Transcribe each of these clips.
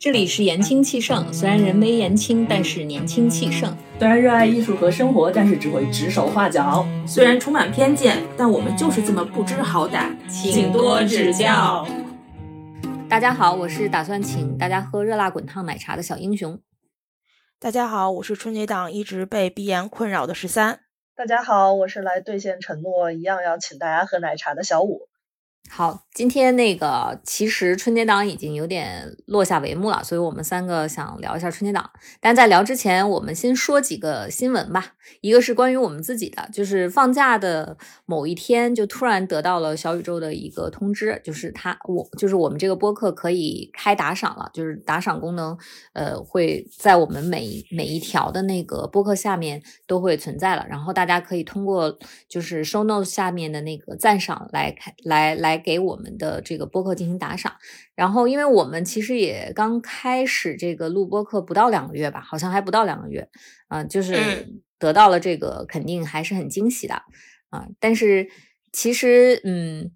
这里是言轻气盛，虽然人微言轻，但是年轻气盛。虽然热爱艺术和生活，但是只会指手画脚。虽然充满偏见，但我们就是这么不知好歹，请多指教。大家好，我是打算请大家喝热辣滚烫奶茶的小英雄。大家好，我是春节档一直被鼻炎困扰的十三。大家好，我是来兑现承诺，一样要请大家喝奶茶的小五。好，今天那个其实春节档已经有点落下帷幕了，所以我们三个想聊一下春节档。但在聊之前，我们先说几个新闻吧。一个是关于我们自己的，就是放假的某一天，就突然得到了小宇宙的一个通知，就是他我就是我们这个播客可以开打赏了，就是打赏功能，呃，会在我们每每一条的那个播客下面都会存在了。然后大家可以通过就是 show note 下面的那个赞赏来开来来。给我们的这个播客进行打赏，然后因为我们其实也刚开始这个录播客不到两个月吧，好像还不到两个月，啊，就是得到了这个肯定还是很惊喜的啊。但是其实，嗯，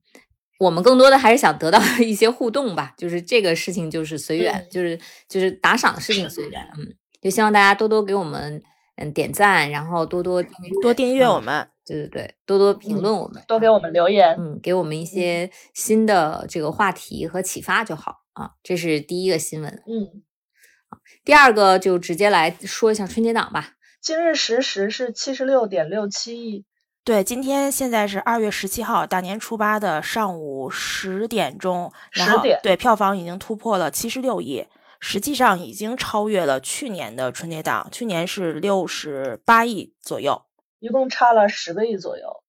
我们更多的还是想得到 一些互动吧，就是这个事情就是随缘，就是就是打赏的事情随缘，嗯，就希望大家多多给我们嗯点赞，然后多多多订阅我们。对对对，多多评论我们，多给我们留言，嗯，给我们一些新的这个话题和启发就好啊。这是第一个新闻，嗯，第二个就直接来说一下春节档吧。今日实时是七十六点六七亿，对，今天现在是二月十七号，大年初八的上午十点钟，十点，对，票房已经突破了七十六亿，实际上已经超越了去年的春节档，去年是六十八亿左右。一共差了十个亿左右，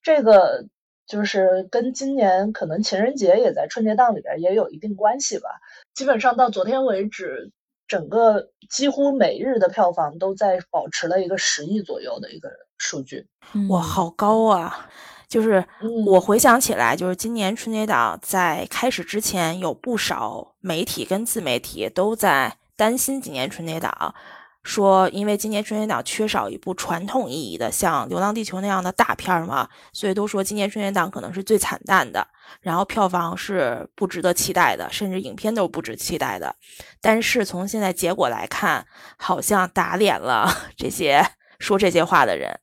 这个就是跟今年可能情人节也在春节档里边也有一定关系吧。基本上到昨天为止，整个几乎每日的票房都在保持了一个十亿左右的一个数据。哇，好高啊！就是我回想起来，就是今年春节档在开始之前，有不少媒体跟自媒体都在担心今年春节档。说，因为今年春节档缺少一部传统意义的像《流浪地球》那样的大片嘛，所以都说今年春节档可能是最惨淡的，然后票房是不值得期待的，甚至影片都不值期待的。但是从现在结果来看，好像打脸了 这些说这些话的人。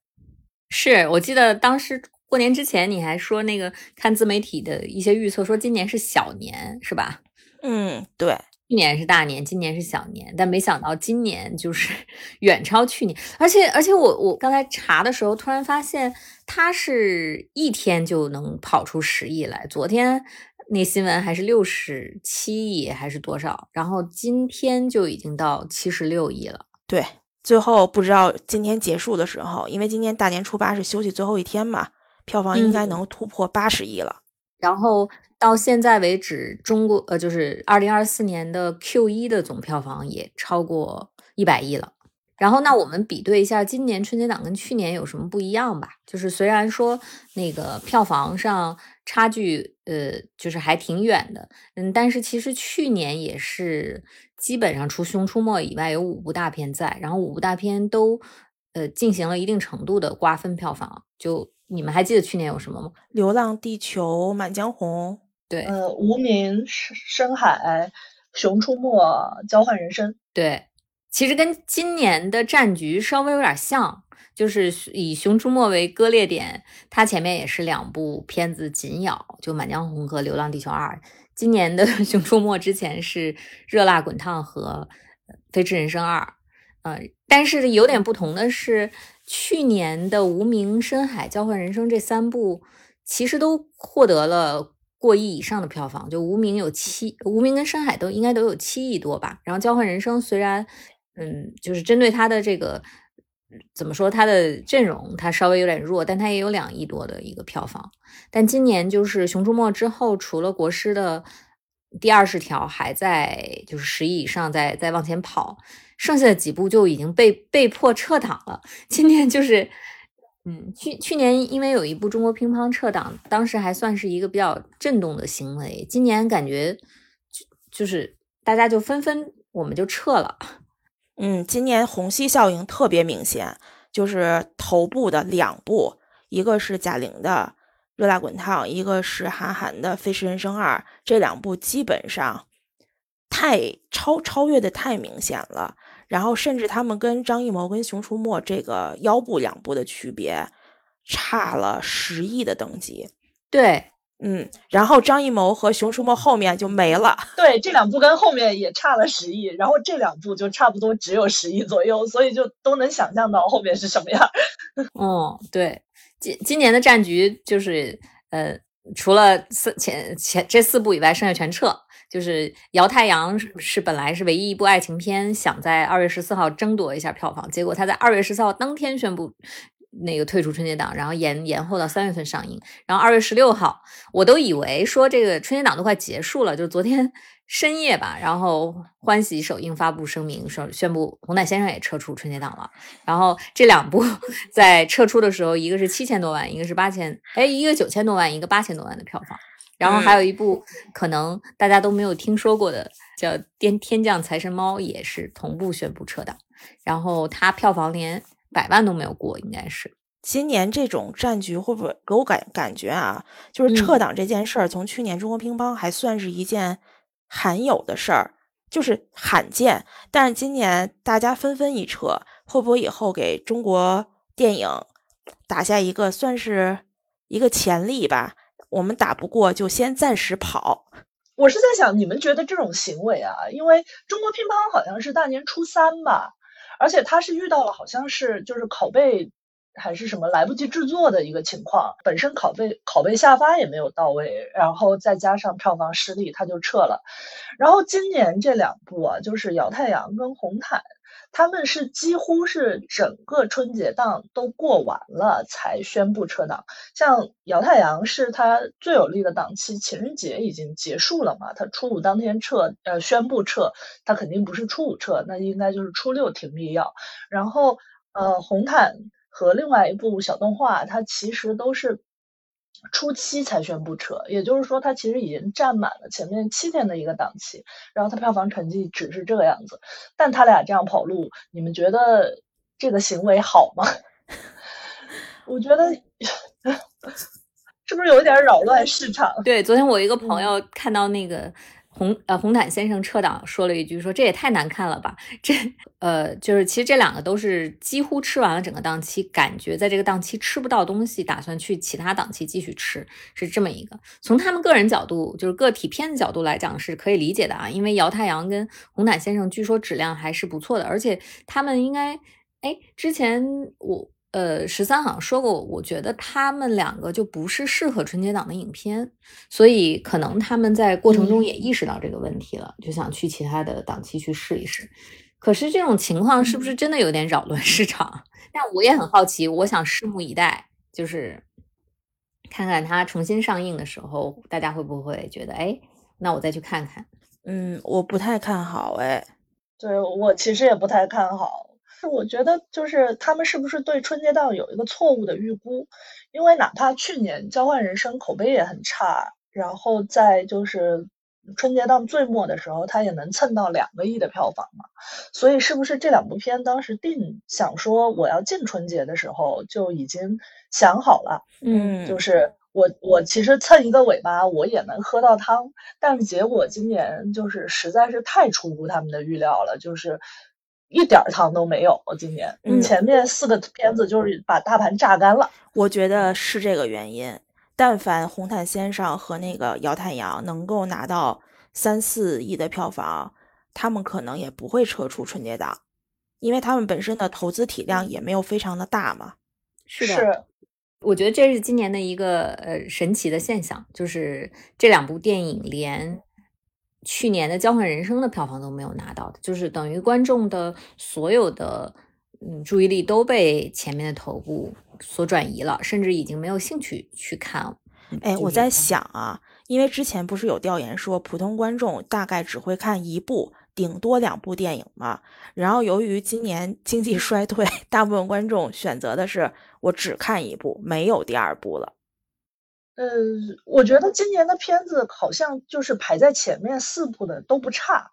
是我记得当时过年之前你还说那个看自媒体的一些预测，说今年是小年，是吧？嗯，对。去年是大年，今年是小年，但没想到今年就是 远超去年，而且而且我我刚才查的时候，突然发现它是一天就能跑出十亿来，昨天那新闻还是六十七亿还是多少，然后今天就已经到七十六亿了。对，最后不知道今天结束的时候，因为今天大年初八是休息最后一天嘛，票房应该能突破八十亿了，然后。到现在为止，中国呃，就是二零二四年的 Q 一的总票房也超过一百亿了。然后，那我们比对一下今年春节档跟去年有什么不一样吧？就是虽然说那个票房上差距呃，就是还挺远的，嗯，但是其实去年也是基本上除《熊出没》以外有五部大片在，然后五部大片都呃进行了一定程度的瓜分票房。就你们还记得去年有什么吗？《流浪地球》《满江红》。对，呃，无名、深深海、熊出没、交换人生，对，其实跟今年的战局稍微有点像，就是以熊出没为割裂点，它前面也是两部片子紧咬，就满江红和流浪地球二。今年的 熊出没之前是热辣滚烫和飞驰人生二，呃，但是有点不同的是，去年的无名、深海、交换人生这三部其实都获得了。过亿以上的票房，就无名有七，无名跟深海都应该都有七亿多吧。然后交换人生虽然，嗯，就是针对他的这个怎么说，他的阵容他稍微有点弱，但他也有两亿多的一个票房。但今年就是熊出没之后，除了国师的第二十条还在就是十亿以上，在在往前跑，剩下的几部就已经被被迫撤档了。今年就是。嗯，去去年因为有一部中国乒乓撤档，当时还算是一个比较震动的行为。今年感觉就就是大家就纷纷我们就撤了。嗯，今年虹吸效应特别明显，就是头部的两部，一个是贾玲的《热辣滚烫》，一个是韩寒的《飞驰人生二》，这两部基本上太超超越的太明显了。然后甚至他们跟张艺谋跟《熊出没》这个腰部两部的区别差了十亿的等级。对，嗯，然后张艺谋和《熊出没》后面就没了。对，这两部跟后面也差了十亿，然后这两部就差不多只有十亿左右，所以就都能想象到后面是什么样。嗯，对，今今年的战局就是呃，除了四前前这四部以外，剩下全撤。就是《摇太阳》是本来是唯一一部爱情片，想在二月十四号争夺一下票房，结果他在二月十四号当天宣布那个退出春节档，然后延延后到三月份上映。然后二月十六号，我都以为说这个春节档都快结束了，就昨天深夜吧，然后欢喜首映发布声明，说宣布《红毯先生》也撤出春节档了。然后这两部在撤出的时候，一个是七千多万，一个是八千，哎，一个九千多万，一个八千多万的票房。然后还有一部可能大家都没有听说过的，叫《天天降财神猫》，也是同步宣布撤档。然后它票房连百万都没有过，应该是。今年这种战局会不会给我感感觉啊？就是撤档这件事儿，从去年中国乒乓还算是一件罕有的事儿，就是罕见。但是今年大家纷纷一撤，会不会以后给中国电影打下一个算是一个潜力吧？我们打不过，就先暂时跑。我是在想，你们觉得这种行为啊，因为中国乒乓好像是大年初三吧，而且他是遇到了好像是就是拷贝还是什么来不及制作的一个情况，本身拷贝拷贝下发也没有到位，然后再加上票房失利，他就撤了。然后今年这两部啊，就是《摇太阳》跟《红毯》。他们是几乎是整个春节档都过完了才宣布撤档，像《姚太阳》是他最有利的档期，情人节已经结束了嘛，他初五当天撤，呃，宣布撤，他肯定不是初五撤，那应该就是初六停立要。然后，呃，红毯和另外一部小动画，它其实都是。初七才宣布撤，也就是说，它其实已经占满了前面七天的一个档期，然后它票房成绩只是这个样子。但他俩这样跑路，你们觉得这个行为好吗？我觉得 是不是有点扰乱市场？对，昨天我一个朋友看到那个。红呃红毯先生撤档说了一句，说这也太难看了吧！这呃就是其实这两个都是几乎吃完了整个档期，感觉在这个档期吃不到东西，打算去其他档期继续吃，是这么一个。从他们个人角度，就是个体片的角度来讲是可以理解的啊，因为姚太阳跟红毯先生据说质量还是不错的，而且他们应该哎之前我。呃，十三好像说过，我觉得他们两个就不是适合春节档的影片，所以可能他们在过程中也意识到这个问题了，就想去其他的档期去试一试。可是这种情况是不是真的有点扰乱市场？但我也很好奇，我想拭目以待，就是看看它重新上映的时候，大家会不会觉得，哎，那我再去看看。嗯，我不太看好，哎，对我其实也不太看好。是我觉得，就是他们是不是对春节档有一个错误的预估？因为哪怕去年《交换人生》口碑也很差，然后在就是春节档最末的时候，它也能蹭到两个亿的票房嘛。所以，是不是这两部片当时定想说我要进春节的时候就已经想好了？嗯，就是我我其实蹭一个尾巴，我也能喝到汤。但是结果今年就是实在是太出乎他们的预料了，就是。一点糖都没有，今年前面四个片子就是把大盘榨干了。我觉得是这个原因。但凡《红毯先生》和那个《姚太阳》能够拿到三四亿的票房，他们可能也不会撤出春节档，因为他们本身的投资体量也没有非常的大嘛。是的，我觉得这是今年的一个呃神奇的现象，就是这两部电影连。去年的《交换人生》的票房都没有拿到的，就是等于观众的所有的嗯注意力都被前面的头部所转移了，甚至已经没有兴趣去看。哎，我在想啊，因为之前不是有调研说，普通观众大概只会看一部，顶多两部电影嘛。然后由于今年经济 衰退，大部分观众选择的是我只看一部，没有第二部了。呃，我觉得今年的片子好像就是排在前面四部的都不差，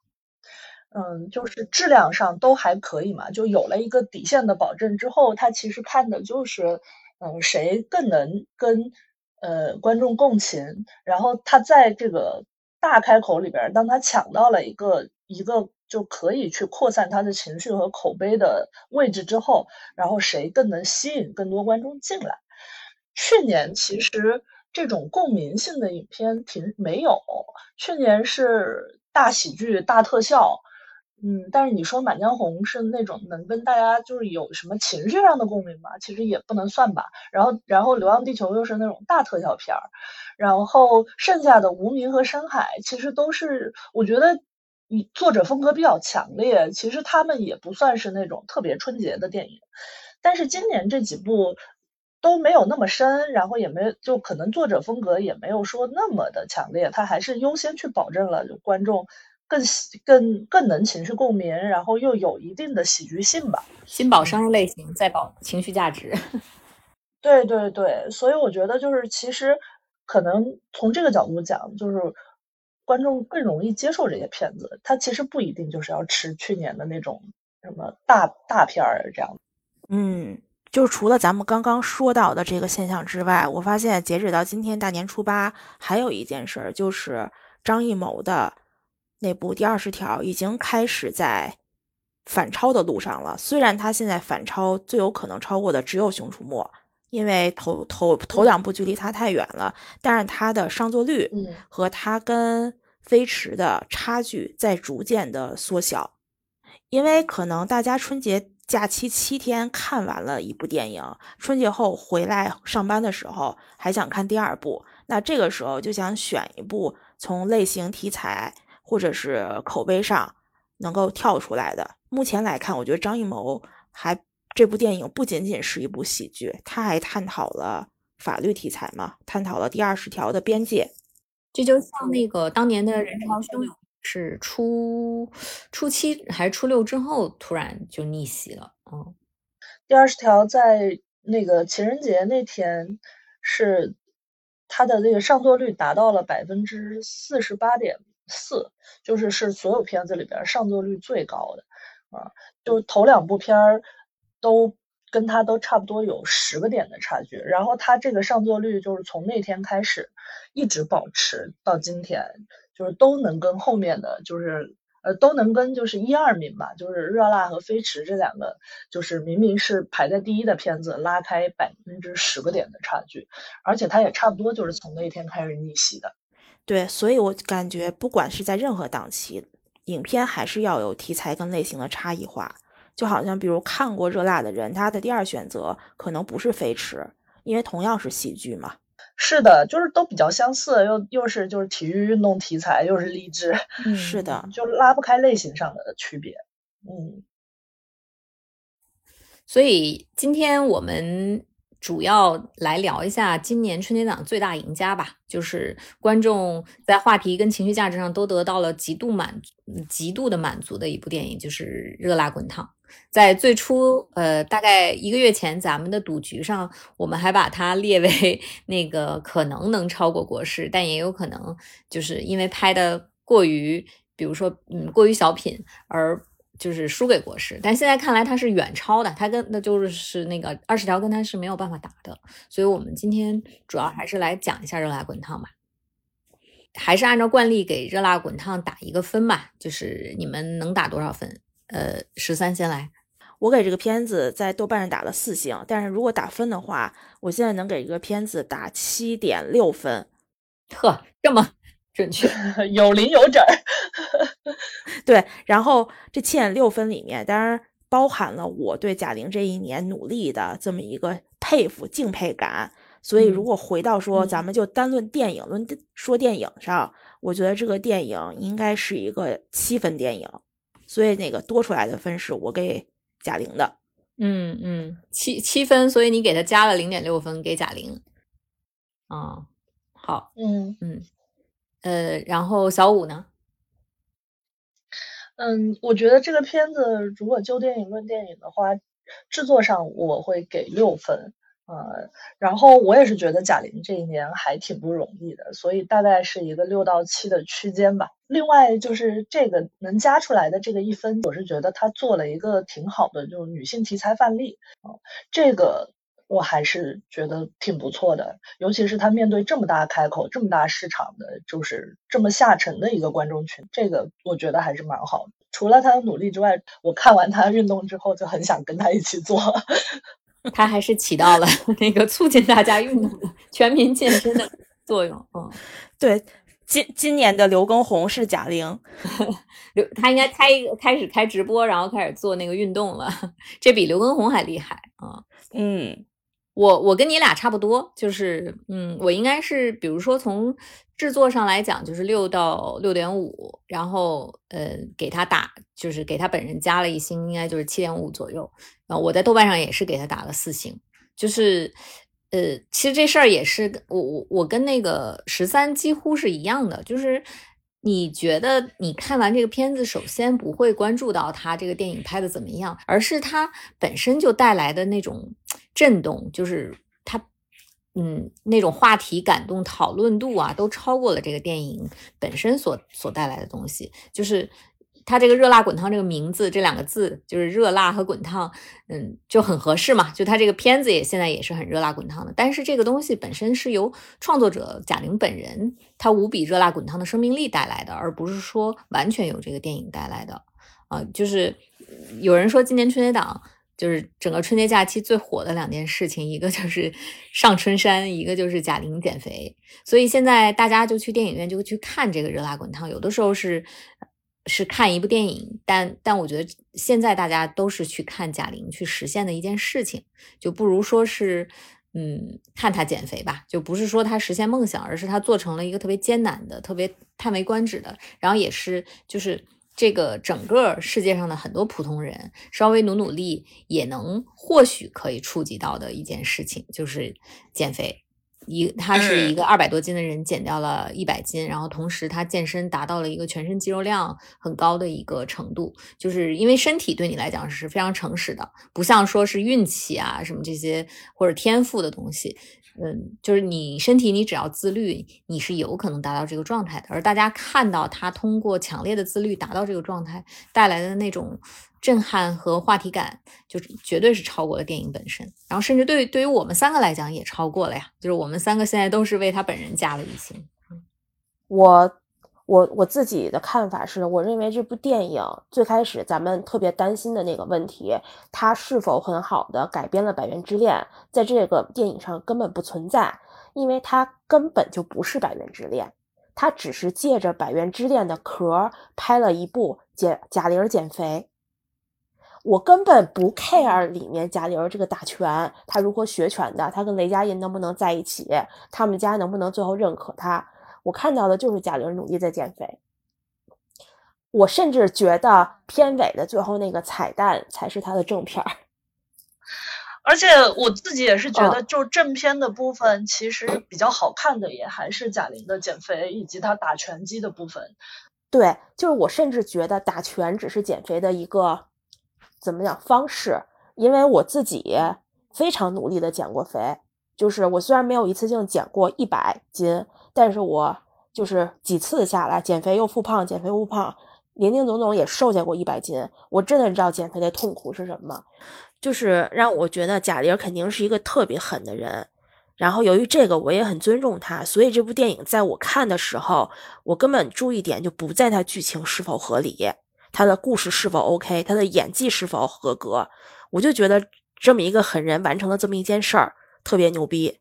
嗯，就是质量上都还可以嘛。就有了一个底线的保证之后，他其实看的就是，嗯，谁更能跟呃观众共情。然后他在这个大开口里边，当他抢到了一个一个就可以去扩散他的情绪和口碑的位置之后，然后谁更能吸引更多观众进来？去年其实这种共鸣性的影片挺没有，去年是大喜剧、大特效。嗯，但是你说《满江红》是那种能跟大家就是有什么情绪上的共鸣吗？其实也不能算吧。然后，然后《流浪地球》又是那种大特效片儿，然后剩下的《无名》和《深海》其实都是我觉得，你作者风格比较强烈，其实他们也不算是那种特别春节的电影。但是今年这几部都没有那么深，然后也没就可能作者风格也没有说那么的强烈，他还是优先去保证了就观众。更更更能情绪共鸣，然后又有一定的喜剧性吧。先保商业类型，再保情绪价值。对对对，所以我觉得就是其实可能从这个角度讲，就是观众更容易接受这些片子。他其实不一定就是要吃去年的那种什么大大片儿这样。嗯，就是除了咱们刚刚说到的这个现象之外，我发现截止到今天大年初八，还有一件事儿，就是张艺谋的。那部第二十条已经开始在反超的路上了。虽然他现在反超最有可能超过的只有《熊出没》，因为头头头两部距离他太远了，但是他的上座率和他跟飞驰的差距在逐渐的缩小。因为可能大家春节假期七天看完了一部电影，春节后回来上班的时候还想看第二部，那这个时候就想选一部从类型题材。或者是口碑上能够跳出来的。目前来看，我觉得张艺谋还这部电影不仅仅是一部喜剧，他还探讨了法律题材嘛，探讨了第二十条的边界。这就像那个当年的人潮汹涌，是初初七还是初六之后突然就逆袭了。嗯，第二十条在那个情人节那天是它的那个上座率达到了百分之四十八点。四就是是所有片子里边上座率最高的啊，就是头两部片儿都跟它都差不多有十个点的差距，然后它这个上座率就是从那天开始一直保持到今天，就是都能跟后面的就是呃都能跟就是一二名吧，就是热辣和飞驰这两个就是明明是排在第一的片子拉开百分之十个点的差距，而且它也差不多就是从那天开始逆袭的。对，所以我感觉不管是在任何档期，影片还是要有题材跟类型的差异化。就好像比如看过《热辣》的人，他的第二选择可能不是《飞驰》，因为同样是喜剧嘛。是的，就是都比较相似，又又是就是体育运动题材，又是励志。嗯，是的，就拉不开类型上的区别。嗯，所以今天我们。主要来聊一下今年春节档最大赢家吧，就是观众在话题跟情绪价值上都得到了极度满、极度的满足的一部电影，就是《热辣滚烫》。在最初，呃，大概一个月前，咱们的赌局上，我们还把它列为那个可能能超过国师，但也有可能就是因为拍的过于，比如说，嗯，过于小品而。就是输给国师，但现在看来他是远超的，他跟那就是那个二十条跟他是没有办法打的，所以我们今天主要还是来讲一下热辣滚烫吧，还是按照惯例给热辣滚烫打一个分吧，就是你们能打多少分？呃，十三先来，我给这个片子在豆瓣上打了四星，但是如果打分的话，我现在能给这个片子打七点六分，呵，这么。准确，有零有整。对，然后这七点六分里面，当然包含了我对贾玲这一年努力的这么一个佩服、敬佩感。所以，如果回到说，咱们就单论电影，论说电影上，我觉得这个电影应该是一个七分电影。所以，那个多出来的分是我给贾玲的。嗯嗯，七七分，所以你给他加了零点六分给贾玲。啊，好，嗯嗯。呃，然后小五呢？嗯，我觉得这个片子如果就电影论电影的话，制作上我会给六分。呃，然后我也是觉得贾玲这一年还挺不容易的，所以大概是一个六到七的区间吧。另外就是这个能加出来的这个一分，我是觉得她做了一个挺好的，就是女性题材范例啊，这个。我还是觉得挺不错的。尤其是他面对这么大开口、这么大市场的，就是这么下沉的一个观众群，这个我觉得还是蛮好的。除了他的努力之外，我看完他运动之后就很想跟他一起做。他还是起到了 那个促进大家运动的 全民健身的作用。嗯，对，今今年的刘畊宏是贾玲，刘他应该开开始开直播，然后开始做那个运动了，这比刘畊宏还厉害啊。嗯。我我跟你俩差不多，就是嗯，我应该是比如说从制作上来讲，就是六到六点五，然后呃给他打，就是给他本人加了一星，应该就是七点五左右。啊我在豆瓣上也是给他打了四星，就是呃，其实这事儿也是我我我跟那个十三几乎是一样的，就是你觉得你看完这个片子，首先不会关注到他这个电影拍的怎么样，而是他本身就带来的那种。震动就是它，嗯，那种话题感动、讨论度啊，都超过了这个电影本身所所带来的东西。就是它这个“热辣滚烫”这个名字，这两个字就是热辣和滚烫，嗯，就很合适嘛。就它这个片子也现在也是很热辣滚烫的。但是这个东西本身是由创作者贾玲本人他无比热辣滚烫的生命力带来的，而不是说完全由这个电影带来的。啊，就是有人说今年春节档。就是整个春节假期最火的两件事情，一个就是上春山，一个就是贾玲减肥。所以现在大家就去电影院就去看这个热辣滚烫。有的时候是是看一部电影，但但我觉得现在大家都是去看贾玲去实现的一件事情，就不如说是嗯看她减肥吧，就不是说她实现梦想，而是她做成了一个特别艰难的、特别叹为观止的，然后也是就是。这个整个世界上的很多普通人稍微努努力，也能或许可以触及到的一件事情，就是减肥。一，他是一个二百多斤的人，减掉了一百斤，然后同时他健身达到了一个全身肌肉量很高的一个程度。就是因为身体对你来讲是非常诚实的，不像说是运气啊什么这些或者天赋的东西。嗯，就是你身体，你只要自律，你是有可能达到这个状态的。而大家看到他通过强烈的自律达到这个状态带来的那种震撼和话题感，就是绝对是超过了电影本身。然后甚至对对于我们三个来讲也超过了呀。就是我们三个现在都是为他本人加了一星。我。我我自己的看法是，我认为这部电影最开始咱们特别担心的那个问题，它是否很好的改编了《百元之恋》，在这个电影上根本不存在，因为它根本就不是《百元之恋》，它只是借着《百元之恋》的壳拍了一部减贾玲减肥。我根本不 care 里面贾玲这个打拳，她如何学拳的，她跟雷佳音能不能在一起，他们家能不能最后认可她。我看到的就是贾玲努力在减肥，我甚至觉得片尾的最后那个彩蛋才是她的正片儿。而且我自己也是觉得，就正片的部分，其实比较好看的也还是贾玲的减肥以及她打拳击的部分。对，就是我甚至觉得打拳只是减肥的一个怎么讲方式，因为我自己非常努力的减过肥，就是我虽然没有一次性减过一百斤。但是我就是几次下来减肥又复胖，减肥复胖，林林总总也瘦下过一百斤。我真的知道减肥的痛苦是什么，就是让我觉得贾玲肯定是一个特别狠的人。然后由于这个，我也很尊重她，所以这部电影在我看的时候，我根本注意点就不在它剧情是否合理，它的故事是否 OK，他的演技是否合格。我就觉得这么一个狠人完成了这么一件事儿，特别牛逼。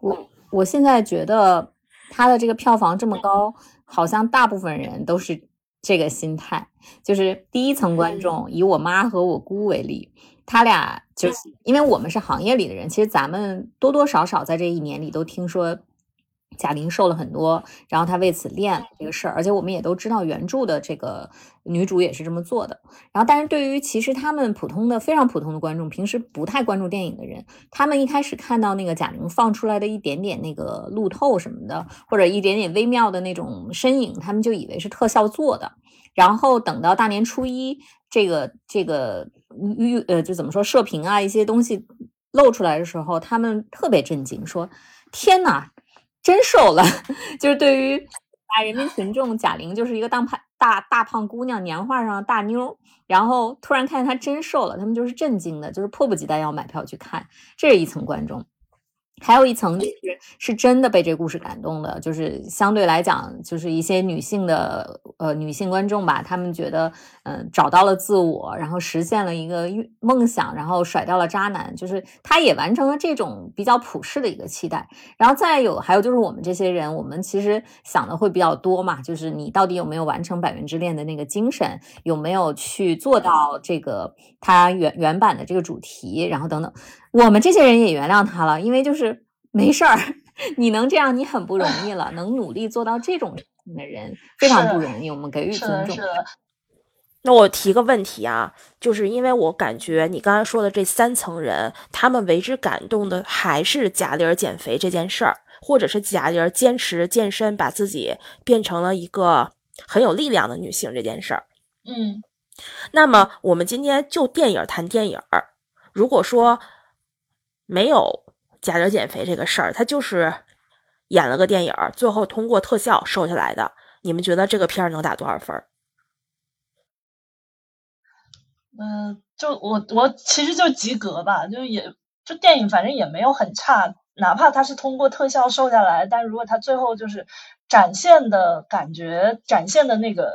我。我现在觉得他的这个票房这么高，好像大部分人都是这个心态。就是第一层观众，以我妈和我姑为例，他俩就是因为我们是行业里的人，其实咱们多多少少在这一年里都听说。贾玲瘦了很多，然后她为此练这个事儿，而且我们也都知道原著的这个女主也是这么做的。然后，但是对于其实他们普通的、非常普通的观众，平时不太关注电影的人，他们一开始看到那个贾玲放出来的一点点那个路透什么的，或者一点点微妙的那种身影，他们就以为是特效做的。然后等到大年初一，这个这个预呃，就怎么说射频啊一些东西露出来的时候，他们特别震惊，说：“天呐！”真瘦了，就是对于大人民群众，贾玲就是一个大胖大大胖姑娘年画上的大妞，然后突然看见她真瘦了，他们就是震惊的，就是迫不及待要买票去看，这是一层观众。还有一层就是是真的被这故事感动的，就是相对来讲，就是一些女性的呃女性观众吧，她们觉得嗯找到了自我，然后实现了一个梦想，然后甩掉了渣男，就是他也完成了这种比较普世的一个期待。然后再有还有就是我们这些人，我们其实想的会比较多嘛，就是你到底有没有完成《百元之恋》的那个精神，有没有去做到这个他原原版的这个主题，然后等等。我们这些人也原谅他了，因为就是没事儿，你能这样，你很不容易了。能努力做到这种的人非常不容易，我们给予尊重。那我提个问题啊，就是因为我感觉你刚才说的这三层人，他们为之感动的还是贾玲减肥这件事儿，或者是贾玲坚持健身，把自己变成了一个很有力量的女性这件事儿。嗯，那么我们今天就电影谈电影儿，如果说。没有贾玲减肥这个事儿，她就是演了个电影，最后通过特效瘦下来的。你们觉得这个片儿能打多少分？嗯，就我我其实就及格吧，就也就电影反正也没有很差，哪怕它是通过特效瘦下来，但如果它最后就是展现的感觉，展现的那个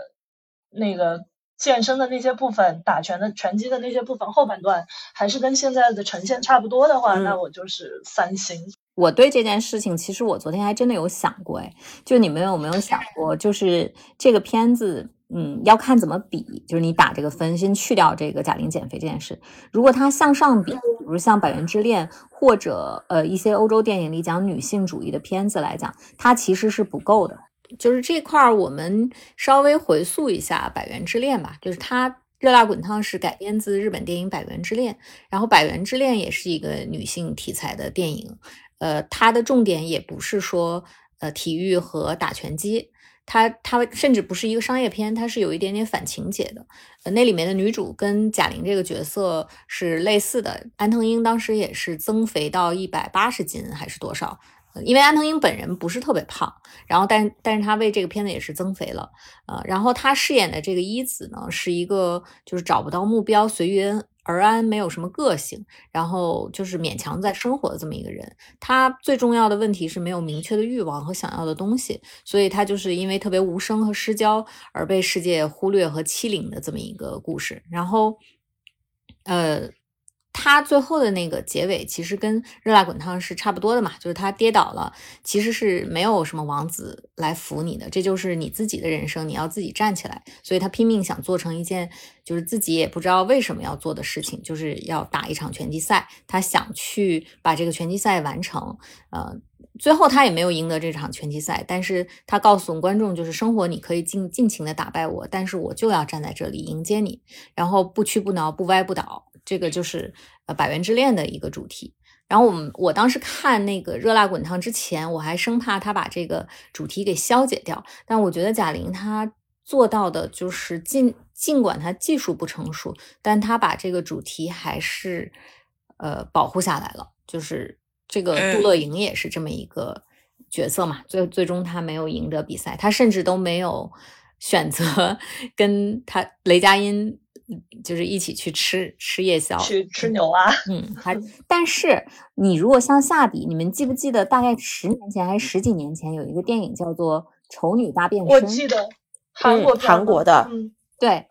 那个。健身的那些部分，打拳的拳击的那些部分，后半段还是跟现在的呈现差不多的话，那我就是三星。我对这件事情，其实我昨天还真的有想过，哎，就你们有没有想过，就是这个片子，嗯，要看怎么比，就是你打这个分，先去掉这个贾玲减肥这件事，如果它向上比，比如像《百元之恋》或者呃一些欧洲电影里讲女性主义的片子来讲，它其实是不够的。就是这块儿，我们稍微回溯一下《百元之恋》吧。就是它《热辣滚烫》是改编自日本电影《百元之恋》，然后《百元之恋》也是一个女性题材的电影。呃，它的重点也不是说呃体育和打拳击，它它甚至不是一个商业片，它是有一点点反情节的。呃，那里面的女主跟贾玲这个角色是类似的，安藤英当时也是增肥到一百八十斤还是多少？因为安藤英本人不是特别胖，然后但但是她为这个片子也是增肥了，呃，然后她饰演的这个一子呢，是一个就是找不到目标、随遇而安、没有什么个性，然后就是勉强在生活的这么一个人。他最重要的问题是没有明确的欲望和想要的东西，所以他就是因为特别无声和失焦而被世界忽略和欺凌的这么一个故事。然后，呃。他最后的那个结尾其实跟热辣滚烫是差不多的嘛，就是他跌倒了，其实是没有什么王子来扶你的，这就是你自己的人生，你要自己站起来。所以他拼命想做成一件就是自己也不知道为什么要做的事情，就是要打一场拳击赛，他想去把这个拳击赛完成。呃，最后他也没有赢得这场拳击赛，但是他告诉观众，就是生活你可以尽尽情的打败我，但是我就要站在这里迎接你，然后不屈不挠，不歪不倒。这个就是呃《百元之恋》的一个主题。然后我们我当时看那个《热辣滚烫》之前，我还生怕他把这个主题给消解掉。但我觉得贾玲她做到的就是尽尽管她技术不成熟，但她把这个主题还是呃保护下来了。就是这个杜乐莹也是这么一个角色嘛，最最终她没有赢得比赛，她甚至都没有选择 跟她雷佳音。就是一起去吃吃夜宵，去吃牛蛙。嗯，还 但是你如果向下比，你们记不记得大概十年前还是十几年前有一个电影叫做《丑女大变身》？我记得韩国韩国的，嗯，对，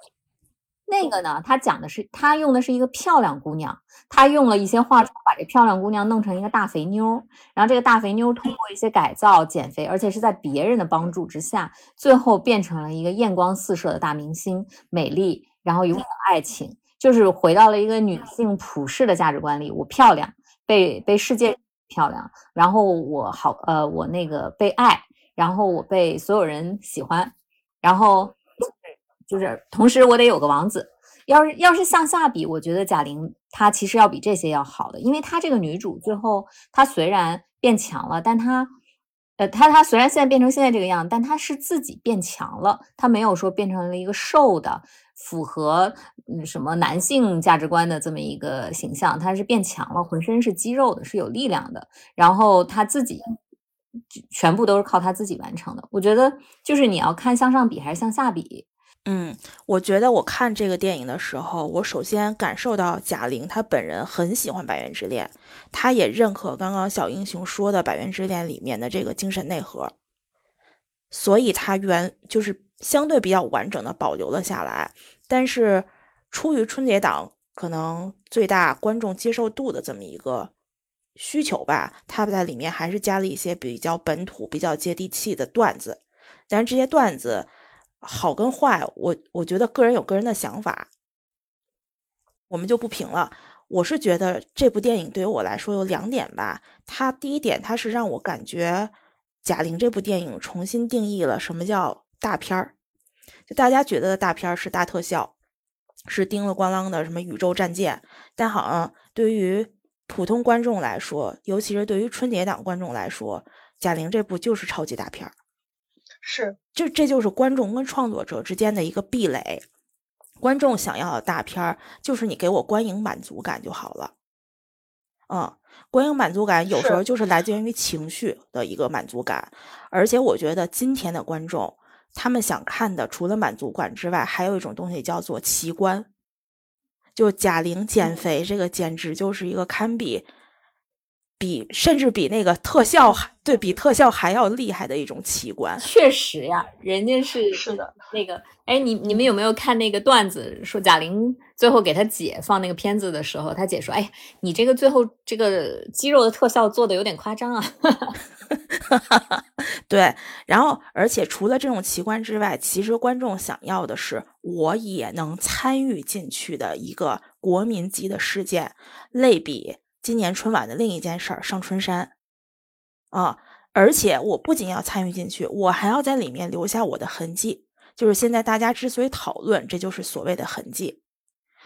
那个呢，他讲的是他用的是一个漂亮姑娘，他用了一些化妆把这漂亮姑娘弄成一个大肥妞，然后这个大肥妞通过一些改造减肥，而且是在别人的帮助之下，最后变成了一个艳光四射的大明星，美丽。然后永远爱情，就是回到了一个女性普世的价值观里。我漂亮，被被世界漂亮，然后我好呃，我那个被爱，然后我被所有人喜欢，然后就是同时我得有个王子。要是要是向下比，我觉得贾玲她其实要比这些要好的，因为她这个女主最后她虽然变强了，但她呃她她虽然现在变成现在这个样，但她是自己变强了，她没有说变成了一个瘦的。符合嗯什么男性价值观的这么一个形象，她是变强了，浑身是肌肉的，是有力量的。然后她自己全部都是靠她自己完成的。我觉得就是你要看向上比还是向下比，嗯，我觉得我看这个电影的时候，我首先感受到贾玲她本人很喜欢《百元之恋》，她也认可刚刚小英雄说的《百元之恋》里面的这个精神内核，所以她原就是相对比较完整的保留了下来。但是出于春节档可能最大观众接受度的这么一个需求吧，他在里面还是加了一些比较本土、比较接地气的段子，但是这些段子。好跟坏，我我觉得个人有个人的想法，我们就不评了。我是觉得这部电影对于我来说有两点吧。它第一点，它是让我感觉贾玲这部电影重新定义了什么叫大片儿。就大家觉得的大片儿是大特效，是叮了咣啷的什么宇宙战舰，但好像对于普通观众来说，尤其是对于春节档观众来说，贾玲这部就是超级大片儿。是，这这就是观众跟创作者之间的一个壁垒。观众想要的大片儿，就是你给我观影满足感就好了。嗯，观影满足感有时候就是来自于情绪的一个满足感。而且我觉得今天的观众，他们想看的除了满足感之外，还有一种东西叫做奇观。就贾玲减肥，这个简直就是一个堪比。比甚至比那个特效还对比特效还要厉害的一种奇观，确实呀，人家是是的那个，哎，你你们有没有看那个段子？说贾玲最后给她姐放那个片子的时候，她姐说：“哎，你这个最后这个肌肉的特效做的有点夸张啊。”对，然后而且除了这种奇观之外，其实观众想要的是我也能参与进去的一个国民级的事件类比。今年春晚的另一件事儿，上春山，啊！而且我不仅要参与进去，我还要在里面留下我的痕迹。就是现在大家之所以讨论，这就是所谓的痕迹。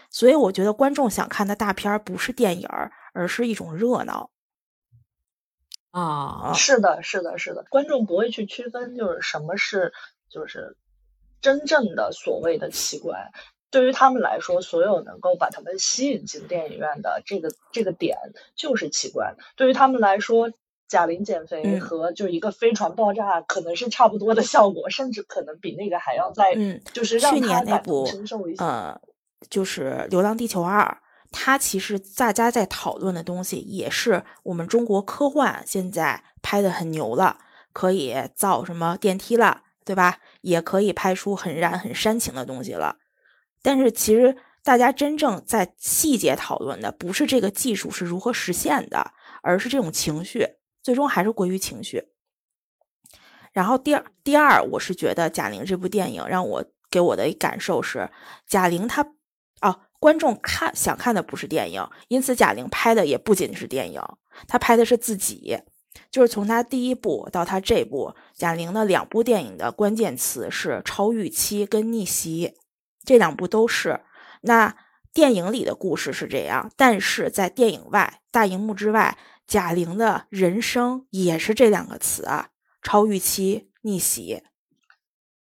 所以我觉得观众想看的大片儿不是电影儿，而是一种热闹。啊，是的，是的，是的，观众不会去区分，就是什么是就是真正的所谓的奇观。对于他们来说，所有能够把他们吸引进电影院的这个这个点就是奇观。对于他们来说，贾玲减肥和就一个飞船爆炸可能是差不多的效果，甚至可能比那个还要再嗯，就是让他感同身受一些。呃，就是《流浪地球二》，它其实大家在讨论的东西也是我们中国科幻现在拍的很牛了，可以造什么电梯了，对吧？也可以拍出很燃很煽情的东西了。但是其实大家真正在细节讨论的不是这个技术是如何实现的，而是这种情绪，最终还是归于情绪。然后第二，第二，我是觉得贾玲这部电影让我给我的感受是，贾玲她哦，观众看想看的不是电影，因此贾玲拍的也不仅是电影，她拍的是自己，就是从她第一部到她这部，贾玲的两部电影的关键词是超预期跟逆袭。这两部都是，那电影里的故事是这样，但是在电影外、大荧幕之外，贾玲的人生也是这两个词啊，超预期、逆袭。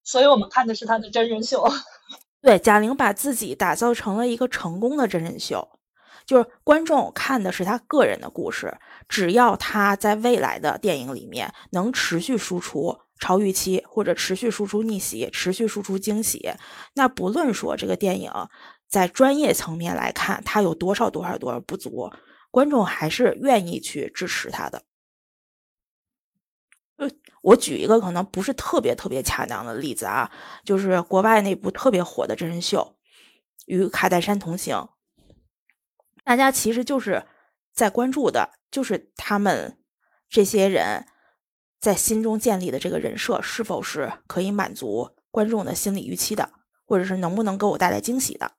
所以我们看的是她的真人秀。对，贾玲把自己打造成了一个成功的真人秀，就是观众看的是她个人的故事，只要她在未来的电影里面能持续输出。超预期，或者持续输出逆袭，持续输出惊喜。那不论说这个电影在专业层面来看，它有多少多少多少不足，观众还是愿意去支持它的。呃，我举一个可能不是特别特别恰当的例子啊，就是国外那部特别火的真人秀《与卡戴珊同行》，大家其实就是在关注的，就是他们这些人。在心中建立的这个人设是否是可以满足观众的心理预期的，或者是能不能给我带来惊喜的？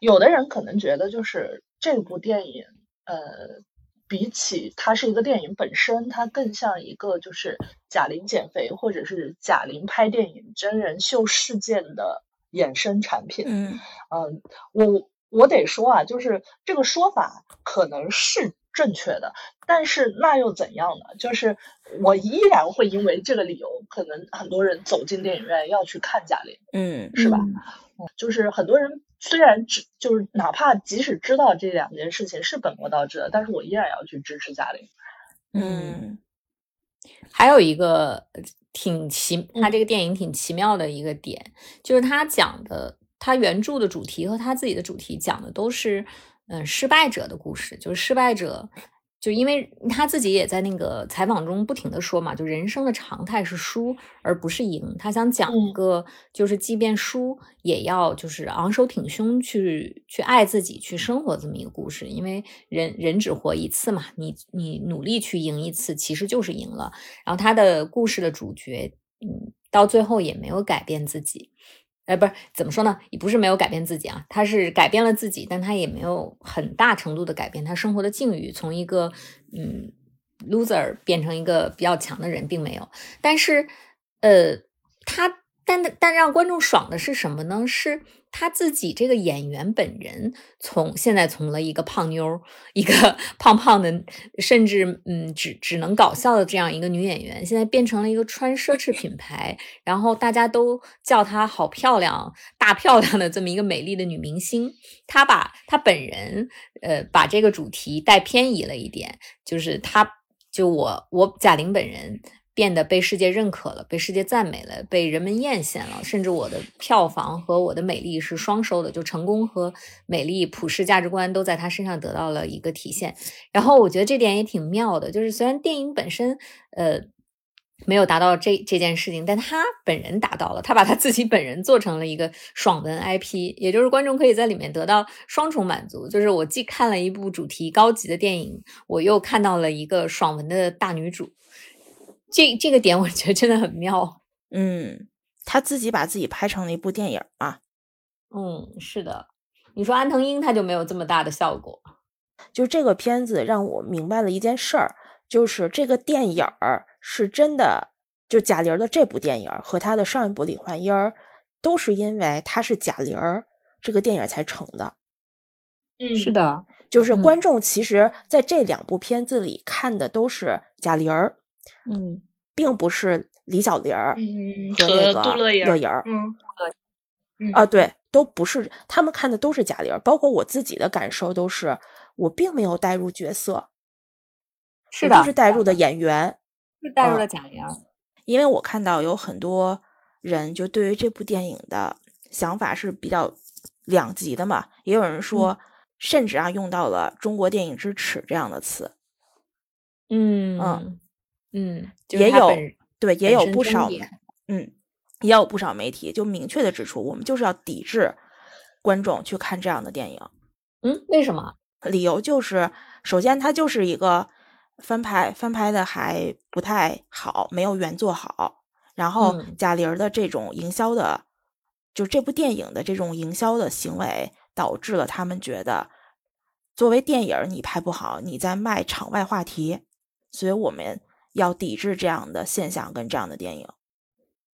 有的人可能觉得，就是这部电影，呃，比起它是一个电影本身，它更像一个就是贾玲减肥，或者是贾玲拍电影真人秀事件的衍生产品。嗯嗯，我我得说啊，就是这个说法可能是。正确的，但是那又怎样呢？就是我依然会因为这个理由，可能很多人走进电影院要去看贾玲，嗯，是吧？就是很多人虽然只就是哪怕即使知道这两件事情是本末倒置的，但是我依然要去支持贾玲。嗯，还有一个挺奇，他这个电影挺奇妙的一个点，就是他讲的，他原著的主题和他自己的主题讲的都是，嗯，失败者的故事，就是失败者。就因为他自己也在那个采访中不停的说嘛，就人生的常态是输而不是赢。他想讲一个，就是即便输也要就是昂首挺胸去去爱自己去生活这么一个故事。因为人人只活一次嘛，你你努力去赢一次，其实就是赢了。然后他的故事的主角，嗯，到最后也没有改变自己。哎，不是怎么说呢？也不是没有改变自己啊，他是改变了自己，但他也没有很大程度的改变他生活的境遇，从一个嗯 loser 变成一个比较强的人，并没有。但是，呃，他但但让观众爽的是什么呢？是。他自己这个演员本人，从现在从了一个胖妞，一个 胖胖的，甚至嗯，只只能搞笑的这样一个女演员，现在变成了一个穿奢侈品牌，然后大家都叫她好漂亮、大漂亮的这么一个美丽的女明星。她把她本人，呃，把这个主题带偏移了一点，就是她，就我我贾玲本人。变得被世界认可了，被世界赞美了，被人们艳羡了，甚至我的票房和我的美丽是双收的，就成功和美丽、普世价值观都在他身上得到了一个体现。然后我觉得这点也挺妙的，就是虽然电影本身呃没有达到这这件事情，但他本人达到了，他把他自己本人做成了一个爽文 IP，也就是观众可以在里面得到双重满足，就是我既看了一部主题高级的电影，我又看到了一个爽文的大女主。这这个点我觉得真的很妙，嗯，他自己把自己拍成了一部电影嘛，嗯，是的，你说安藤英他就没有这么大的效果，就这个片子让我明白了一件事儿，就是这个电影儿是真的，就贾玲的这部电影和他的上一部李焕英儿都是因为他是贾玲儿这个电影才成的，嗯，是的，就是观众其实在这两部片子里看的都是贾玲儿。嗯，并不是李小玲儿和那个乐莹儿，嗯，啊，对，都不是，他们看的都是贾玲儿，包括我自己的感受都是，我并没有带入角色，是的，就是带入的演员，是带入了贾玲，因为我看到有很多人就对于这部电影的想法是比较两极的嘛，也有人说，甚至啊用到了“中国电影之耻”这样的词，嗯嗯。嗯，也有对，也有不少，嗯，也有不少媒体就明确的指出，我们就是要抵制观众去看这样的电影。嗯，为什么？理由就是，首先它就是一个翻拍，翻拍的还不太好，没有原作好。然后贾玲的这种营销的，就这部电影的这种营销的行为，导致了他们觉得，作为电影你拍不好，你在卖场外话题。所以我们。要抵制这样的现象跟这样的电影，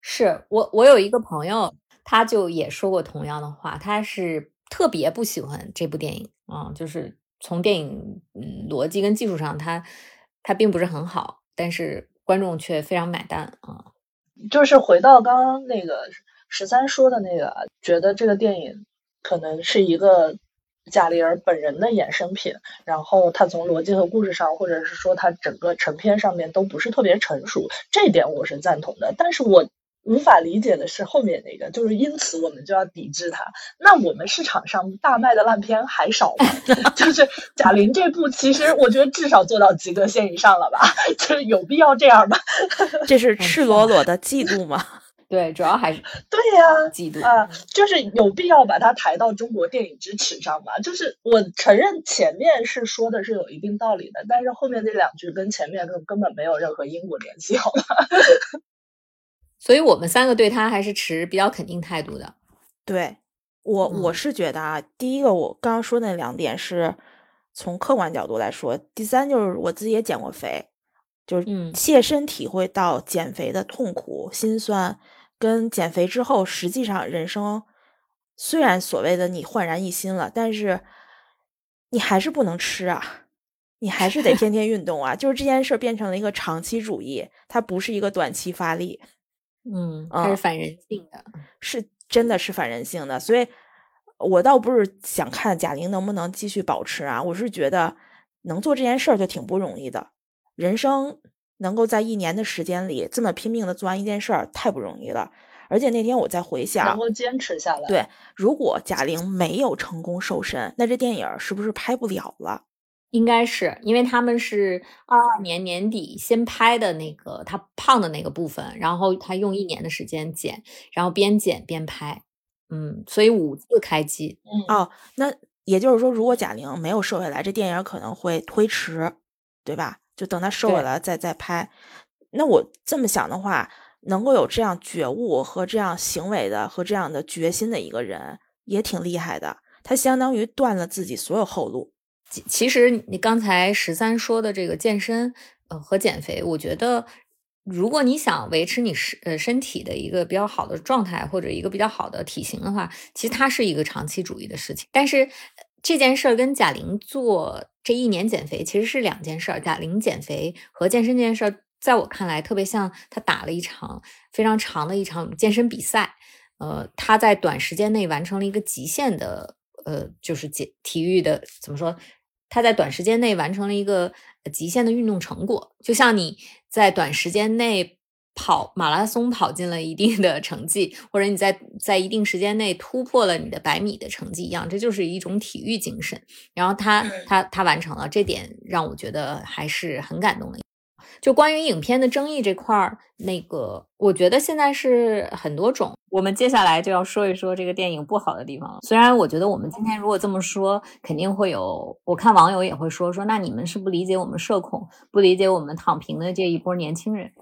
是我我有一个朋友，他就也说过同样的话，他是特别不喜欢这部电影啊，就是从电影嗯逻辑跟技术上，他他并不是很好，但是观众却非常买单啊。就是回到刚刚那个十三说的那个，觉得这个电影可能是一个。贾玲儿本人的衍生品，然后他从逻辑和故事上，或者是说他整个成片上面都不是特别成熟，这点我是赞同的。但是我无法理解的是后面那个，就是因此我们就要抵制它。那我们市场上大卖的烂片还少吗？就是贾玲这部，其实我觉得至少做到及格线以上了吧？就是有必要这样吗？这是赤裸裸的嫉妒吗？对，主要还是 对呀，嫉妒啊，就是有必要把它抬到中国电影之耻上吗？就是我承认前面是说的是有一定道理的，但是后面那两句跟前面根根本没有任何因果联系，好吗？所以我们三个对他还是持比较肯定态度的。对我，我是觉得啊，第一个我刚刚说那两点是从客观角度来说，第三就是我自己也减过肥，就是切身体会到减肥的痛苦心酸。跟减肥之后，实际上人生虽然所谓的你焕然一新了，但是你还是不能吃啊，你还是得天 天运动啊。就是这件事变成了一个长期主义，它不是一个短期发力。嗯，它是反人性的，是真的是反人性的。所以我倒不是想看贾玲能不能继续保持啊，我是觉得能做这件事儿就挺不容易的。人生能够在一年的时间里这么拼命的做完一件事儿，太不容易了。而且那天我在回想，能够坚持下来。对，如果贾玲没有成功瘦身，那这电影是不是拍不了了？应该是因为他们是二二年年底先拍的那个她胖的那个部分，然后她用一年的时间减，然后边减边拍，嗯，所以五次开机。嗯哦，那也就是说，如果贾玲没有瘦下来，这电影可能会推迟，对吧？就等他瘦下对来再再拍。那我这么想的话，能够有这样觉悟和这样行为的和这样的决心的一个人，也挺厉害的。他相当于断了自己所有后路。其其实你刚才十三说的这个健身，呃和减肥，我觉得如果你想维持你身呃身体的一个比较好的状态或者一个比较好的体型的话，其实它是一个长期主义的事情。但是呃这件事儿跟贾玲做这一年减肥其实是两件事儿。贾玲减肥和健身这件事儿，在我看来特别像他打了一场非常长的一场健身比赛。呃，他在短时间内完成了一个极限的，呃，就是体体育的怎么说？他在短时间内完成了一个极限的运动成果，就像你在短时间内跑马拉松跑进了一定的成绩，或者你在在一定时间内突破了你的百米的成绩一样，这就是一种体育精神。然后他嗯他他完成了这点，让我觉得还是很感动的。就关于影片的争议这块儿，那个我觉得现在是很多种。我们接下来就要说一说这个电影不好的地方了。虽然我觉得我们今天如果这么说，肯定会有，我看网友也会说说，那你们是不理解我们社恐，不理解我们躺平的这一波年轻人。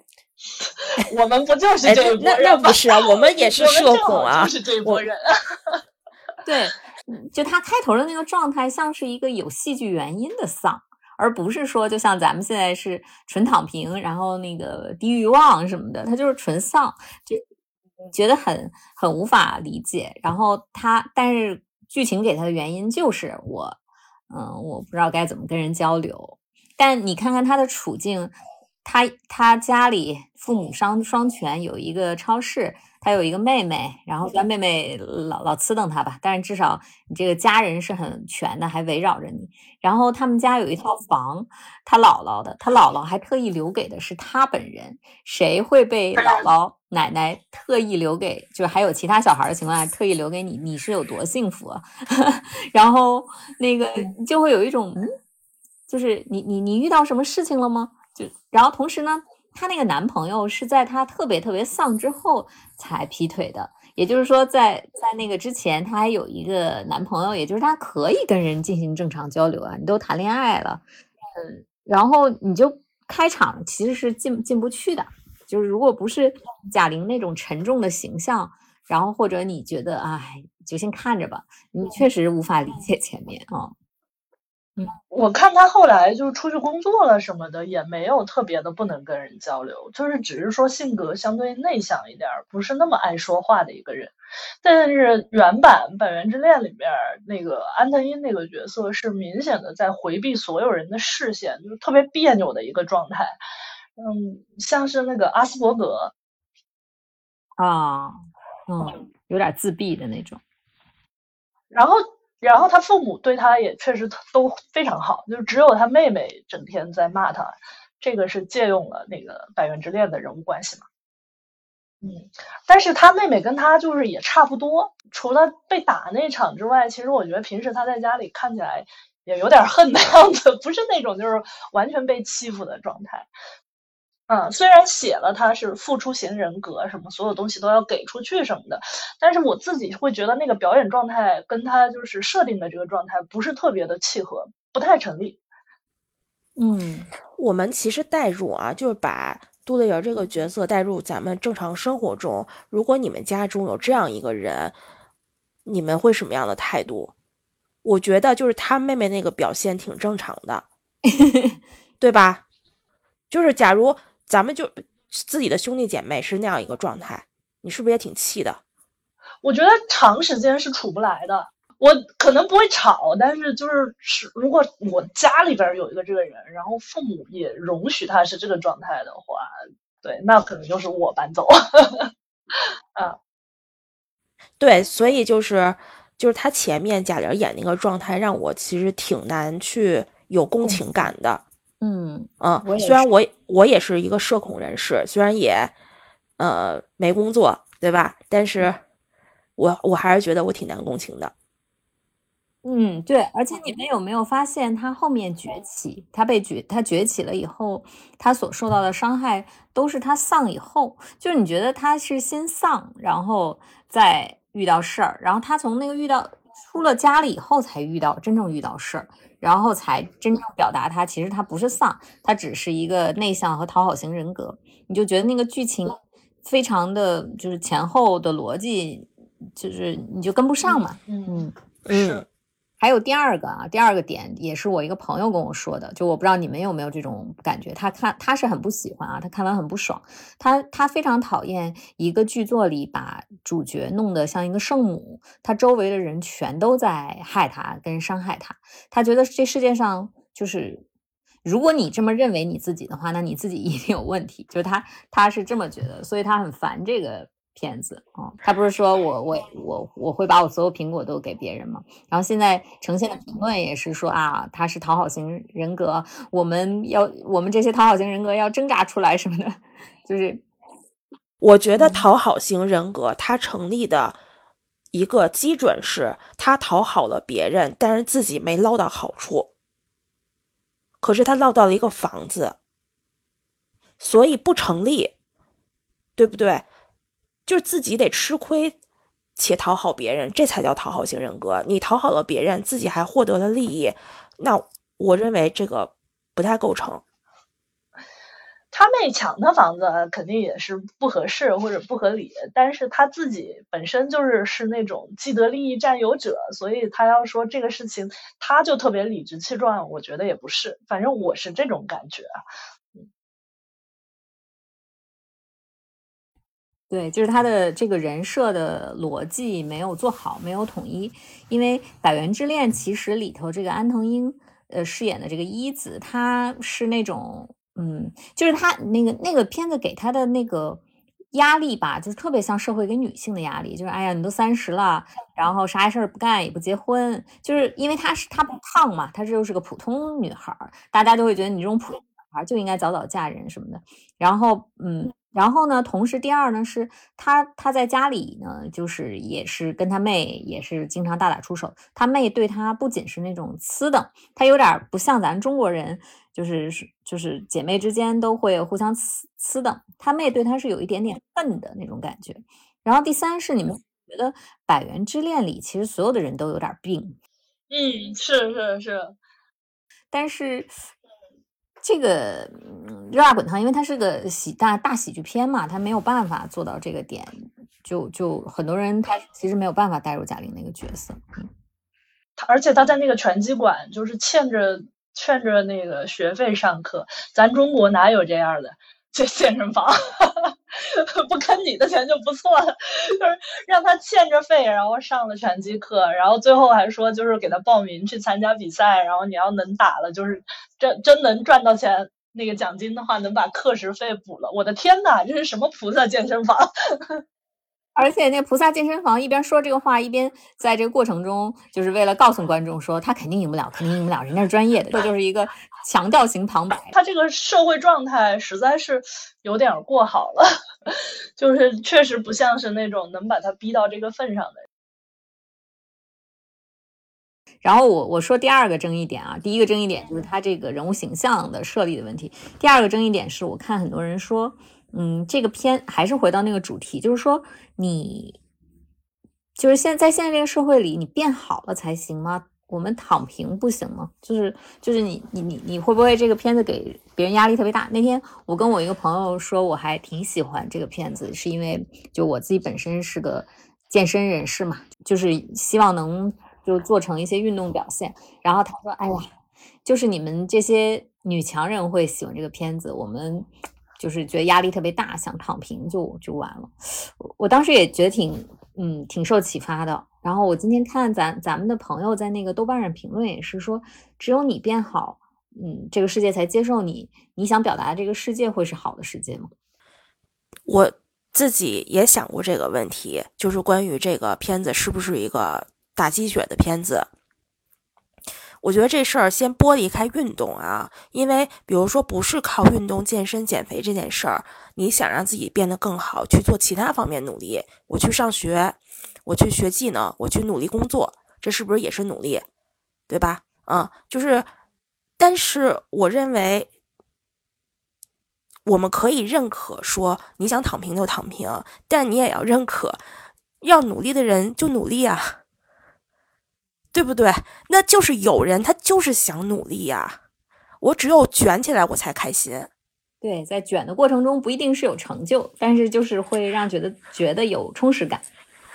我们不就是哎，这一波那那不？是啊，我们也是 社恐啊就。是这一波人。对，嗯就他开头的那个状态，像是一个有戏剧原因的丧，而不是说就像咱们现在是纯躺平，然后那个低欲望什么的，他就是纯丧，就你觉得很很无法理解。然后他，但是剧情给他的原因就是我，嗯，我不知道该怎么跟人交流。但你看看他的处境，他他家里父母双双全，有一个超市，他有一个妹妹，然后他妹妹老老呲瞪他吧，但是至少你这个家人是很全的，还围绕着你。然后他们家有一套房，他姥姥的，他姥姥还特意留给的是他本人。谁会被姥姥奶奶特意留给，就是还有其他小孩的情况下特意留给你，你是有多幸福啊？然后那个就会有一种嗯。就是你你你遇到什么事情了吗？然后同时呢，她那个男朋友是在她特别特别丧之后才劈腿的，也就是说在在那个之前，她还有一个男朋友，也就是她可以跟人进行正常交流啊，你都谈恋爱了，嗯，然后你就开场其实是进进不去的，就是如果不是贾玲那种沉重的形象，然后或者你觉得哎，就先看着吧，你确实无法理解前面啊。我看他后来就是出去工作了什么的，也没有特别的不能跟人交流，就是只是说性格相对内向一点儿，不是那么爱说话的一个人。但是原版《百元之恋》里边那个安藤樱那个角色是明显的在回避所有人的视线，就是特别别扭的一个状态。嗯，像是那个阿斯伯格，啊，嗯，有点自闭的那种。然后，然后他父母对他也确实都非常好，就只有他妹妹整天在骂他。这个是借用了那个《百元之恋》的人物关系嘛？嗯，但是他妹妹跟他就是也差不多，除了被打那场之外，其实我觉得平时他在家里看起来也有点恨的样子，不是那种就是完全被欺负的状态。嗯，虽然写了他是付出型人格，什么所有东西都要给出去什么的，但是我自己会觉得那个表演状态跟他就是设定的这个状态不是特别的契合，不太成立。嗯我们其实代入啊，就是把杜丽儿这个角色带入咱们正常生活中。如果你们家中有这样一个人，你们会什么样的态度？我觉得就是他妹妹那个表现挺正常的，对吧？就是假如咱们就自己的兄弟姐妹是那样一个状态，你是不是也挺气的？我觉得长时间是处不来的。我可能不会吵，但是就是是，如果我家里边有一个这个人，然后父母也容许他是这个状态的话，对，那可能就是我搬走。啊，对，所以就是就是他前面贾玲演那个状态，让我其实挺难去有共情感的。嗯嗯我，也虽然我我也是一个社恐人士，虽然也呃没工作，对吧？但是我我还是觉得我挺难共情的。嗯，对，而且你们有没有发现，他后面崛起，他被崛，他崛起了以后，他所受到的伤害都是他丧以后，就是你觉得他是先丧，然后再遇到事儿，然后他从那个遇到出了家里以后才遇到真正遇到事儿，然后才真正表达他其实他不是丧，他只是一个内向和讨好型人格，你就觉得那个剧情非常的就是前后的逻辑，就是你就跟不上嘛，嗯嗯。是还有第二个啊，第二个点也是我一个朋友跟我说的，就我不知道你们有没有这种感觉，他看他是很不喜欢啊，他看完很不爽，他他非常讨厌一个剧作里把主角弄得像一个圣母，他周围的人全都在害他跟伤害他，他觉得这世界上就是。如果你这么认为你自己的话，那你自己一定有问题。就是他，他是这么觉得，所以他很烦这个片子啊、他不是说我我我我会把我所有苹果都给别人吗？然后现在呈现的评论也是说啊，他是讨好型人格，我们要我们这些讨好型人格要挣扎出来什么的，就是我觉得嗯讨好型人格它成立的一个基准是，他讨好了别人，但是自己没捞到好处。可是他捞到了一个房子，所以不成立，对不对？就是自己得吃亏，且讨好别人，这才叫讨好型人格。你讨好了别人，自己还获得了利益，那我认为这个不太构成。他妹抢他房子肯定也是不合适或者不合理，但是他自己本身就是是那种既得利益占有者，所以他要说这个事情他就特别理直气壮，我觉得也不是，反正我是这种感觉。对，就是他的这个人设的逻辑没有做好，没有统一。因为《百元之恋》其实里头这个安藤樱呃饰演的这个一子，她是那种嗯，就是她那个那个片子给她的那个压力吧，就是特别像社会给女性的压力，就是哎呀，你都三十了，然后啥事儿不干，也不结婚，就是因为她是她不胖嘛，她这就是个普通女孩儿，大家都会觉得你这种普通女孩儿就应该早早嫁人什么的。然后嗯。然后呢，同时第二呢是他他在家里呢，就是也是跟他妹也是经常大打出手。他妹对他不仅是那种呲的，他有点不像咱中国人，就是就是姐妹之间都会互相呲呲的。他妹对他是有一点点恨的那种感觉。然后第三是你们觉得《百元之恋》里其实所有的人都有点病，嗯，是是是，但是。这个《热辣滚烫》，因为它是个喜大大喜剧片嘛，它没有办法做到这个点，就就很多人他其实没有办法带入贾玲那个角色。嗯，他而且他在那个拳击馆就是欠着欠着那个学费上课，咱中国哪有这样的？这健身房 不坑你的钱就不错了，就是让他欠着费，然后上了拳击课，然后最后还说就是给他报名去参加比赛，然后你要能打了，就是真真能赚到钱那个奖金的话，能把课时费补了。我的天呐，这是什么菩萨健身房？而且那菩萨健身房一边说这个话，一边在这个过程中，就是为了告诉观众说他肯定赢不了，肯定赢不了，人家是专业的，这就是一个强调型旁白。他这个社会状态实在是有点过好了，就是确实不像是那种能把他逼到这个份上的人。然后我我说第二个争议点啊，第一个争议点就是他这个人物形象的设立的问题，第二个争议点是我看很多人说。嗯，这个片还是回到那个主题，就是说你，就是现在现在这个社会里，你变好了才行吗？我们躺平不行吗？就是就是你你你你会不会这个片子给别人压力特别大？那天我跟我一个朋友说，我还挺喜欢这个片子，是因为就我自己本身是个健身人士嘛，就是希望能就做成一些运动表现。然后他说：“哎呀，就是你们这些女强人会喜欢这个片子，我们。”就是觉得压力特别大，想躺平就就完了。我我当时也觉得挺嗯挺受启发的。然后我今天看咱咱们的朋友在那个豆瓣上评论也是说，只有你变好，嗯，这个世界才接受你。你想表达这个世界会是好的世界吗？我自己也想过这个问题，就是关于这个片子是不是一个打鸡血的片子。我觉得这事儿先剥离开运动啊，因为比如说不是靠运动、健身、减肥这件事儿，你想让自己变得更好，去做其他方面努力，我去上学，我去学技能，我去努力工作，这是不是也是努力？对吧？嗯，就是，但是我认为我们可以认可说，你想躺平就躺平，但你也要认可，要努力的人就努力啊。对不对？那就是有人他就是想努力呀，我只有卷起来我才开心。对，在卷的过程中不一定是有成就，但是就是会让觉得觉得有充实感。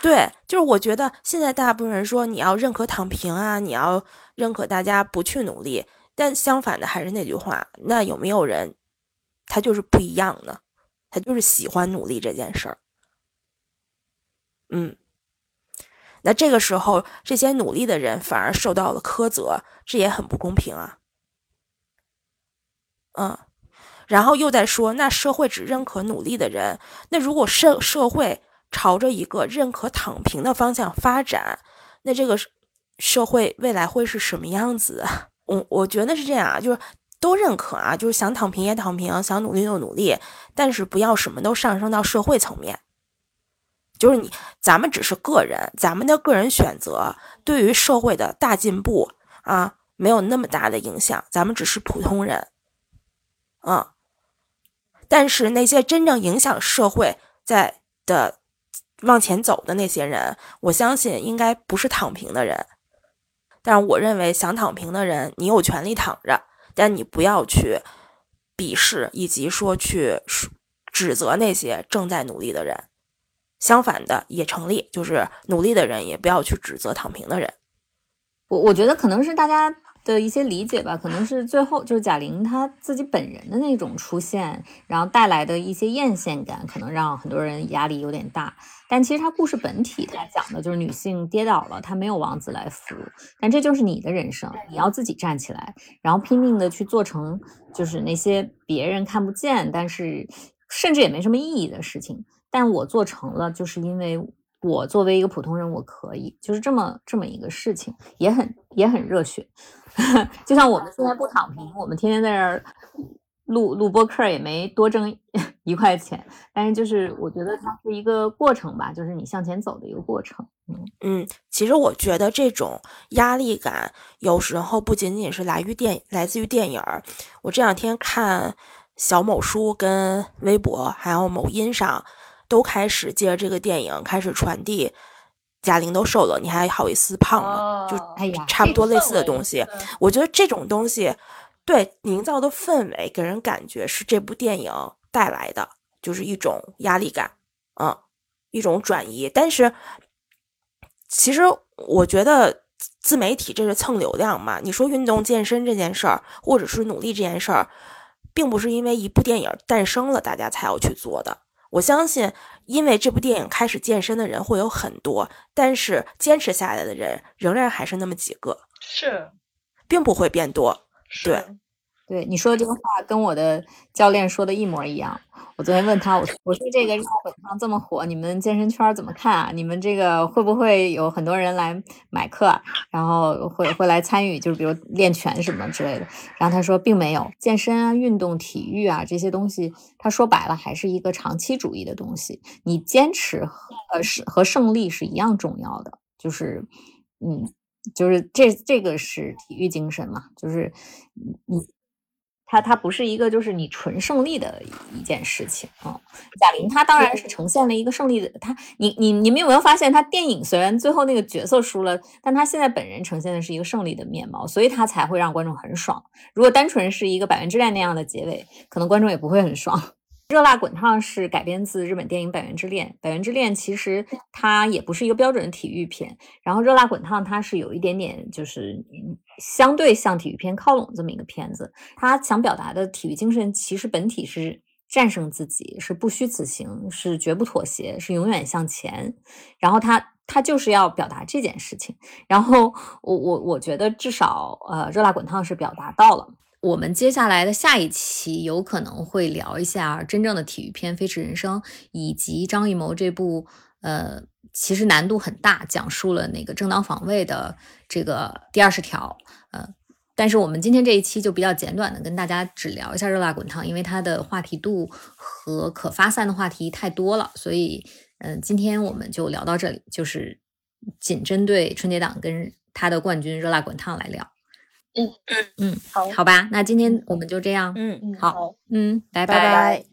对，就是我觉得现在大部分人说你要认可躺平啊，你要认可大家不去努力，但相反的还是那句话，那有没有人他就是不一样呢？他就是喜欢努力这件事儿。嗯。那这个时候，这些努力的人反而受到了苛责，这也很不公平啊。嗯，然后又在说，那社会只认可努力的人，那如果社社会朝着一个认可躺平的方向发展，那这个社会未来会是什么样子？我我觉得是这样啊，就是都认可啊，就是想躺平也躺平，想努力就努力，但是不要什么都上升到社会层面。就是你，咱们只是个人，咱们的个人选择对于社会的大进步啊，没有那么大的影响。咱们只是普通人，嗯。但是那些真正影响社会在的往前走的那些人，我相信应该不是躺平的人。但是我认为，想躺平的人，你有权利躺着，但你不要去鄙视以及说去指责那些正在努力的人。相反的也成立，就是努力的人也不要去指责躺平的人。我我觉得可能是大家的一些理解吧，可能是最后就是贾玲她自己本人的那种出现，然后带来的一些艳羡感，可能让很多人压力有点大。但其实它故事本体，它讲的就是女性跌倒了，她没有王子来扶，但这就是你的人生，你要自己站起来，然后拼命的去做成，就是那些别人看不见，但是甚至也没什么意义的事情。但我做成了，就是因为我作为一个普通人，我可以，就是这么这么一个事情，也很也很热血。就像我们现在不躺平，我们天天在这儿录录播课，也没多挣 一块钱。但是就是我觉得它是一个过程吧，就是你向前走的一个过程。嗯嗯，其实我觉得这种压力感有时候不仅仅是来于电来自于电影儿。我这两天看小某书跟微博还有某音上。都开始借着这个电影开始传递，贾玲都瘦了，你还好意思胖吗？就差不多类似的东西。我觉得这种东西对营造的氛围给人感觉是这部电影带来的，就是一种压力感，嗯，一种转移。但是其实我觉得自媒体这是蹭流量嘛。你说运动健身这件事儿，或者是努力这件事儿，并不是因为一部电影诞生了大家才要去做的。我相信，因为这部电影开始健身的人会有很多，但是坚持下来的人仍然还是那么几个，是，并不会变多。对，对，你说的这个话跟我的教练说的一模一样。我昨天问他，我说我说这个热滚烫这么火，你们健身圈怎么看啊？你们这个会不会有很多人来买课，然后会会来参与，就是比如练拳什么之类的？然后他说并没有，健身啊、运动、体育啊这些东西，他说白了还是一个长期主义的东西。你坚持和是和胜利是一样重要的，就是嗯，就是这这个是体育精神嘛，就是你。他他不是一个就是你纯胜利的一件事情啊，贾玲她当然是呈现了一个胜利的，她你你你们有没有发现，她电影虽然最后那个角色输了，但她现在本人呈现的是一个胜利的面貌，所以她才会让观众很爽。如果单纯是一个百元之恋那样的结尾，可能观众也不会很爽。热辣滚烫是改编自日本电影《百元之恋》，《百元之恋》其实它也不是一个标准的体育片，然后热辣滚烫它是有一点点就是相对向体育片靠拢这么一个片子。它想表达的体育精神其实本体是战胜自己，是不虚此行，是绝不妥协，是永远向前。然后他他就是要表达这件事情。然后我我我觉得至少呃热辣滚烫是表达到了。我们接下来的下一期有可能会聊一下真正的体育片《飞驰人生》，以及张艺谋这部呃，其实难度很大，讲述了那个正当防卫的这个第二十条，呃，但是我们今天这一期就比较简短的跟大家只聊一下热辣滚烫，因为它的话题度和可发散的话题太多了，所以嗯，今天我们就聊到这里，就是仅针对春节档跟它的冠军热辣滚烫来聊。嗯。嗯，好，好吧，那今天我们就这样。嗯，嗯好。好，嗯，拜。拜拜。